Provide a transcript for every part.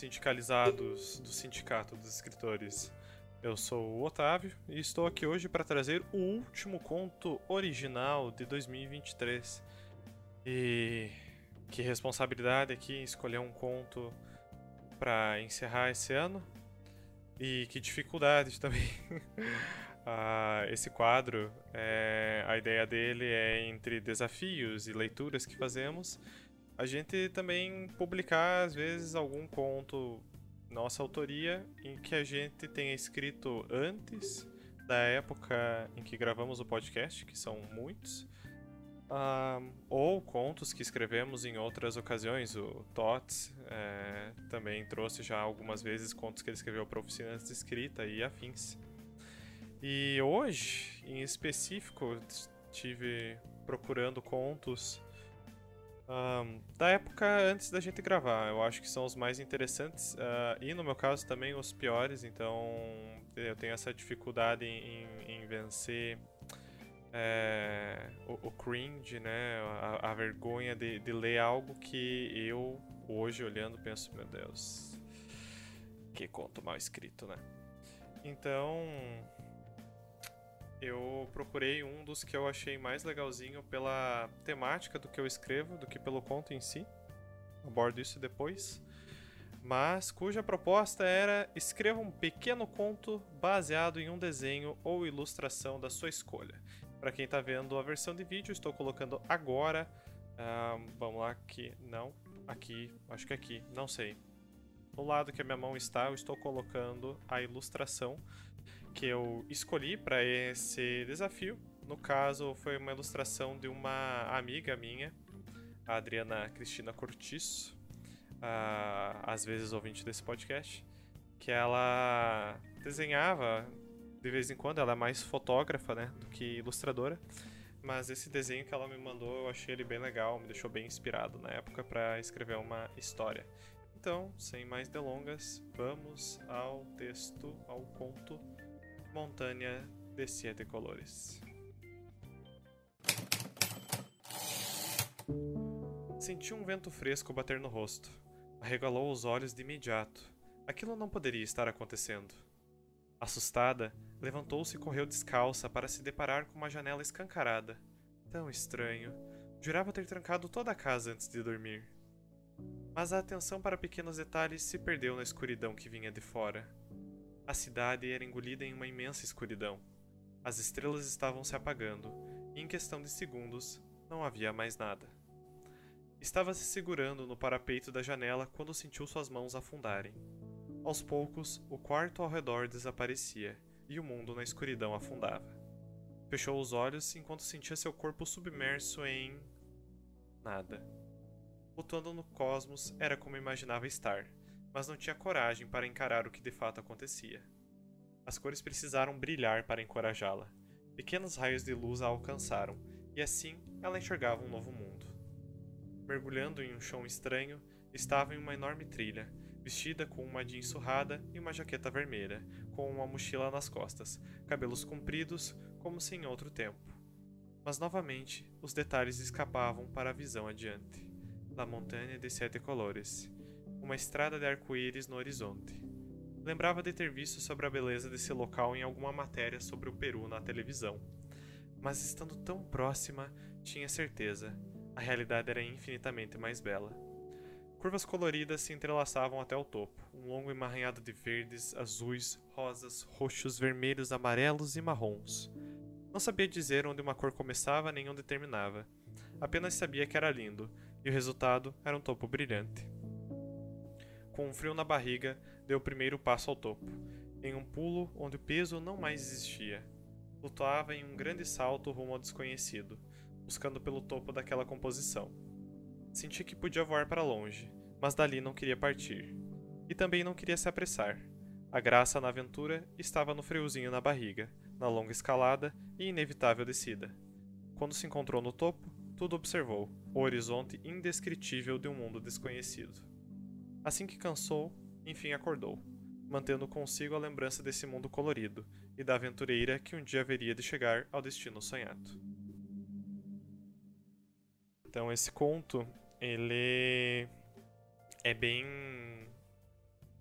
sindicalizados do Sindicato dos Escritores. Eu sou o Otávio e estou aqui hoje para trazer o último conto original de 2023. E que responsabilidade aqui escolher um conto para encerrar esse ano. E que dificuldade também. ah, esse quadro, é, a ideia dele é entre desafios e leituras que fazemos, a gente também publicar às vezes algum conto nossa autoria em que a gente tenha escrito antes da época em que gravamos o podcast, que são muitos, uh, ou contos que escrevemos em outras ocasiões. O Tots é, também trouxe já algumas vezes contos que ele escreveu para oficinas de escrita e afins. E hoje, em específico, estive procurando contos um, da época antes da gente gravar. Eu acho que são os mais interessantes uh, e, no meu caso, também os piores. Então, eu tenho essa dificuldade em, em vencer é, o, o, cringe, né? A, a vergonha de, de, ler algo que eu, hoje, olhando, penso: meu Deus, que conto mal escrito, né? Então, eu procurei um dos que eu achei mais legalzinho pela temática do que eu escrevo, do que pelo conto em si. Abordo isso depois. Mas cuja proposta era escreva um pequeno conto baseado em um desenho ou ilustração da sua escolha. Para quem está vendo a versão de vídeo, estou colocando agora. Uh, vamos lá, aqui. Não, aqui, acho que aqui, não sei. No lado que a minha mão está, eu estou colocando a ilustração que eu escolhi para esse desafio. No caso, foi uma ilustração de uma amiga minha, a Adriana Cristina Cortiço, às vezes ouvinte desse podcast, que ela desenhava de vez em quando, ela é mais fotógrafa né, do que ilustradora. Mas esse desenho que ela me mandou, eu achei ele bem legal, me deixou bem inspirado na época para escrever uma história. Então, sem mais delongas, vamos ao texto, ao conto Montanha de Sete Colores. Senti um vento fresco bater no rosto. Arregalou os olhos de imediato. Aquilo não poderia estar acontecendo. Assustada, levantou-se e correu descalça para se deparar com uma janela escancarada. Tão estranho. Jurava ter trancado toda a casa antes de dormir mas a atenção para pequenos detalhes se perdeu na escuridão que vinha de fora. A cidade era engolida em uma imensa escuridão. As estrelas estavam se apagando, e em questão de segundos não havia mais nada. Estava se segurando no parapeito da janela quando sentiu suas mãos afundarem. Aos poucos, o quarto ao redor desaparecia e o mundo na escuridão afundava. Fechou os olhos enquanto sentia seu corpo submerso em. nada. Flutuando no cosmos era como imaginava estar, mas não tinha coragem para encarar o que de fato acontecia. As cores precisaram brilhar para encorajá-la. Pequenos raios de luz a alcançaram, e assim ela enxergava um novo mundo. Mergulhando em um chão estranho, estava em uma enorme trilha, vestida com uma jeans surrada e uma jaqueta vermelha, com uma mochila nas costas, cabelos compridos como se em outro tempo. Mas novamente os detalhes escapavam para a visão adiante. La Montanha de Sete Colores, uma estrada de arco-íris no horizonte. Lembrava de ter visto sobre a beleza desse local em alguma matéria sobre o Peru na televisão. Mas estando tão próxima, tinha certeza, a realidade era infinitamente mais bela. Curvas coloridas se entrelaçavam até o topo, um longo emaranhado de verdes, azuis, rosas, roxos, vermelhos, amarelos e marrons. Não sabia dizer onde uma cor começava nem onde terminava. Apenas sabia que era lindo, e o resultado era um topo brilhante. Com um frio na barriga, deu o primeiro passo ao topo, em um pulo onde o peso não mais existia. Flutuava em um grande salto rumo ao desconhecido, buscando pelo topo daquela composição. Senti que podia voar para longe, mas dali não queria partir. E também não queria se apressar. A graça na aventura estava no friozinho na barriga, na longa escalada e inevitável descida. Quando se encontrou no topo, tudo observou, o horizonte indescritível de um mundo desconhecido. Assim que cansou, enfim acordou, mantendo consigo a lembrança desse mundo colorido e da aventureira que um dia haveria de chegar ao destino sonhado. Então esse conto, ele é bem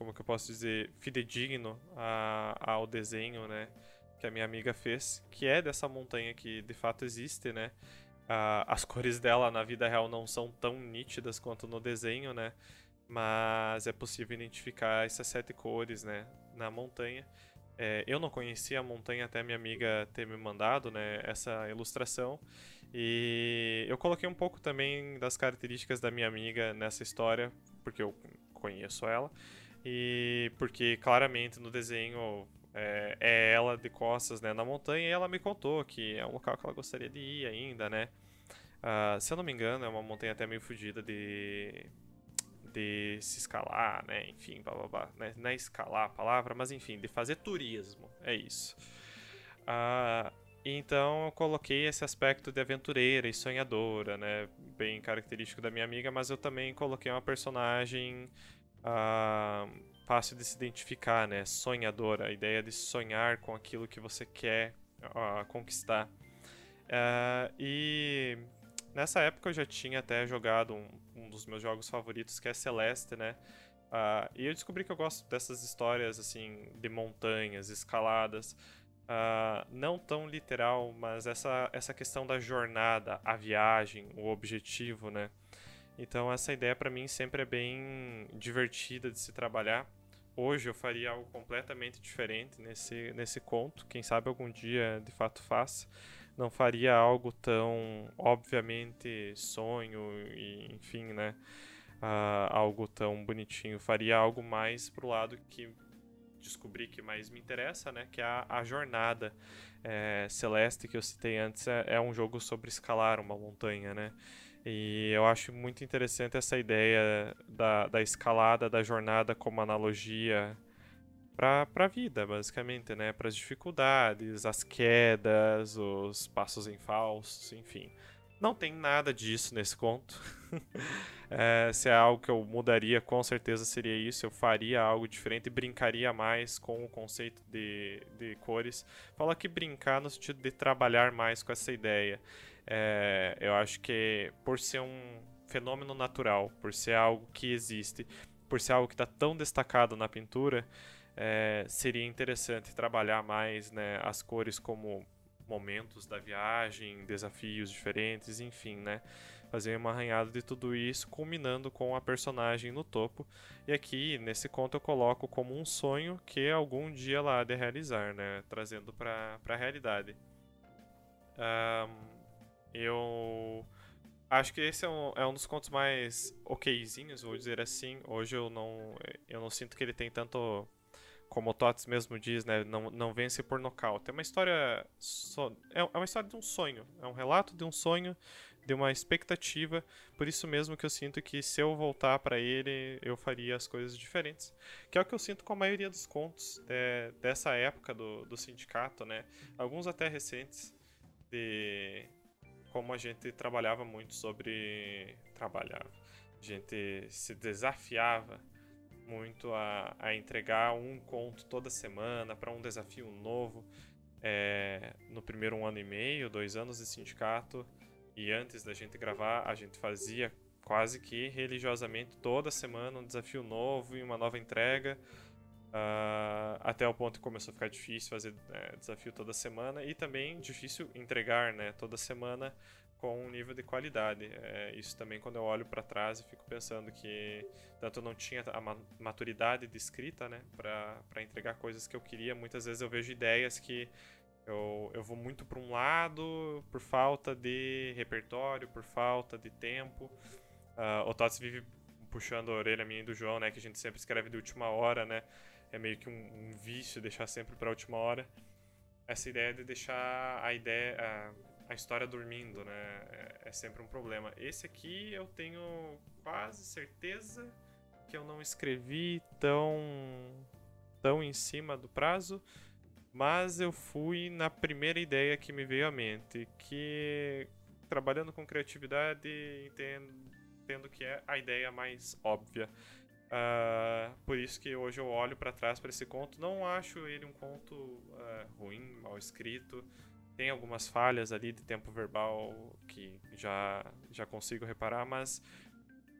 como que eu posso dizer, fidedigno a, ao desenho, né? Que a minha amiga fez, que é dessa montanha que de fato existe, né? Uh, as cores dela na vida real não são tão nítidas quanto no desenho, né? Mas é possível identificar essas sete cores, né? Na montanha. É, eu não conhecia a montanha até minha amiga ter me mandado, né? Essa ilustração. E eu coloquei um pouco também das características da minha amiga nessa história, porque eu conheço ela. E porque claramente no desenho é, é, ela de costas né, na montanha e ela me contou que é um local que ela gostaria de ir ainda, né? Uh, se eu não me engano, é uma montanha até meio fodida de, de se escalar, né? Enfim, blá blá blá. Né? Não é escalar a palavra, mas enfim, de fazer turismo. É isso. Uh, então eu coloquei esse aspecto de aventureira e sonhadora, né? Bem característico da minha amiga, mas eu também coloquei uma personagem uh, fácil de se identificar, né? Sonhadora, a ideia de sonhar com aquilo que você quer conquistar. Uh, e nessa época eu já tinha até jogado um, um, dos meus jogos favoritos, que é Celeste, né? e eu descobri que eu gosto dessas histórias assim de montanhas, escaladas. Uh, não tão literal, mas essa, essa questão da jornada, a viagem, o objetivo, né? Então essa ideia para mim sempre é bem divertida de se trabalhar. Hoje eu faria algo completamente diferente nesse, nesse conto, quem sabe algum dia de fato faça. Não faria algo tão obviamente sonho e enfim, né? Uh, algo tão bonitinho. Faria algo mais pro lado que descobri que mais me interessa, né? Que é a, a jornada é, celeste que eu citei antes é, é, um jogo sobre escalar uma montanha, né? E eu acho muito interessante essa ideia da, da escalada, da jornada como analogia para a vida, basicamente, né? Para as dificuldades, as quedas, os passos em falsos, enfim. Não tem nada disso nesse conto. é, se é algo que eu mudaria, com certeza seria isso. Eu faria algo diferente e brincaria mais com o conceito de, de cores. Fala que brincar no sentido de trabalhar mais com essa ideia. É, eu acho que por ser um fenômeno natural, por ser algo que existe, por ser algo que está tão destacado na pintura, é, seria interessante trabalhar mais né, as cores como momentos da viagem, desafios diferentes, enfim, né? Fazer uma arranhada de tudo isso, culminando com a personagem no topo. E aqui, nesse conto, eu coloco como um sonho que algum dia ela há de realizar, né? Trazendo para a realidade. Um, eu acho que esse é um, é um dos contos mais okzinhos, vou dizer assim. Hoje eu não, eu não sinto que ele tem tanto como o Tots mesmo diz, né, não, não vence por nocaute. É uma história so, é, é uma história de um sonho, é um relato de um sonho, de uma expectativa. Por isso mesmo que eu sinto que se eu voltar para ele, eu faria as coisas diferentes. Que é o que eu sinto com a maioria dos contos é, dessa época do, do sindicato, né? Alguns até recentes de como a gente trabalhava muito sobre trabalhava. A gente se desafiava muito a, a entregar um conto toda semana para um desafio novo. É, no primeiro um ano e meio, dois anos de sindicato, e antes da gente gravar, a gente fazia quase que religiosamente toda semana um desafio novo e uma nova entrega. Uh, até o ponto que começou a ficar difícil fazer é, desafio toda semana e também difícil entregar né, toda semana com um nível de qualidade. É, isso também, quando eu olho para trás, eu fico pensando que tanto eu não tinha a maturidade de escrita, né, para entregar coisas que eu queria. Muitas vezes eu vejo ideias que eu, eu vou muito para um lado por falta de repertório, por falta de tempo. Uh, o Tots vive puxando a orelha minha e do João, né, que a gente sempre escreve de última hora, né. É meio que um, um vício deixar sempre para última hora. Essa ideia de deixar a ideia, a história dormindo, né? É, é, sempre um problema. Esse aqui eu tenho quase certeza que eu não escrevi tão tão em cima do prazo, mas eu fui na primeira ideia que me veio à mente, que trabalhando com criatividade, entendo, entendo que é a ideia mais óbvia. Uh, por isso que hoje eu olho para trás para esse conto, não acho ele um conto uh, ruim, mal escrito tem algumas falhas ali de tempo verbal que já, já consigo reparar, mas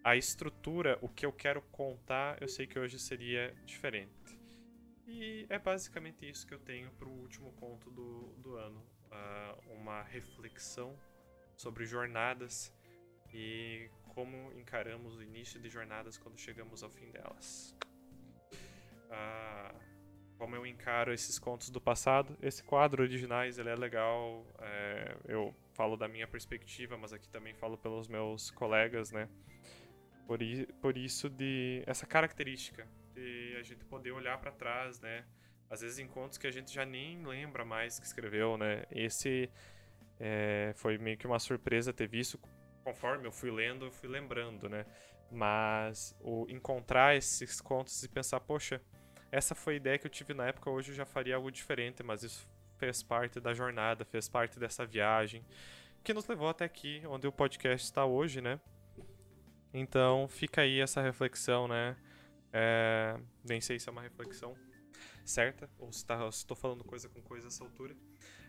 a estrutura, o que eu quero contar, eu sei que hoje seria diferente. E é basicamente isso que eu tenho para o último conto do, do ano. Uh, uma reflexão sobre jornadas e como encaramos o início de jornadas quando chegamos ao fim delas. Uh, como eu encaro esses contos do passado. Esse quadro originais ele é legal. É, eu falo da minha perspectiva, mas aqui também falo pelos meus colegas, né? Por, por isso de essa característica de a gente poder olhar para trás, né? Às vezes em contos que a gente já nem lembra mais que escreveu, né? Esse é, foi meio que uma surpresa ter visto. Conforme eu fui lendo, eu fui lembrando, né? Mas o encontrar esses contos e pensar, poxa, essa foi a ideia que eu tive na época, hoje eu já faria algo diferente, mas isso fez parte da jornada, fez parte dessa viagem que nos levou até aqui, onde o podcast está hoje, né? Então fica aí essa reflexão, né? É, nem sei se é uma reflexão certa ou se, tá, estou falando coisa com coisa essa altura,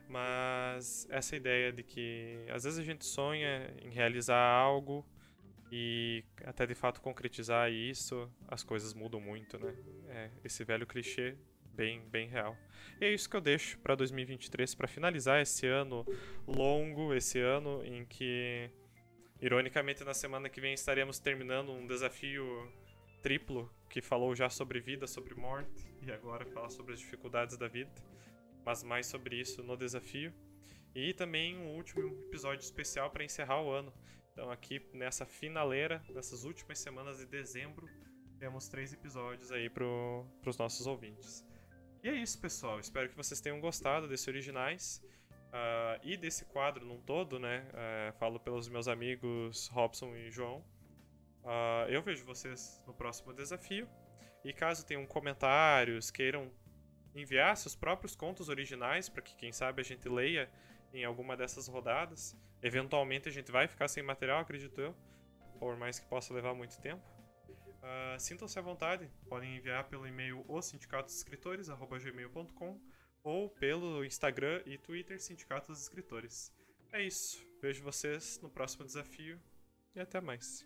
mas essa ideia de que às vezes a gente sonha em realizar algo e até de fato concretizar isso, as coisas mudam muito, né? É esse velho clichê bem, bem real. E é isso que eu deixo para 2023 para finalizar esse ano longo, esse ano em que ironicamente na semana que vem estaremos terminando um desafio triplo que falou já sobre vida, sobre morte e agora fala sobre as dificuldades da vida, mas mais sobre isso no desafio. E também um último episódio especial para encerrar o ano. Então, aqui nessa finaleira, nessas últimas semanas de dezembro, temos três episódios aí para os nossos ouvintes. E é isso, pessoal. Espero que vocês tenham gostado desse originais uh, e desse quadro num todo, né? Uh, falo pelos meus amigos Robson e João. Uh, eu vejo vocês no próximo desafio. E caso tenham comentários, queiram enviar seus próprios contos originais para que, quem sabe, a gente leia em alguma dessas rodadas. Eventualmente a gente vai ficar sem material, acredito eu, por mais que possa levar muito tempo. Uh, Sintam-se à vontade, podem enviar pelo e-mail osindicatosescritores.gmail.com ou pelo Instagram e Twitter Sindicatos Escritores. É isso, vejo vocês no próximo desafio e até mais.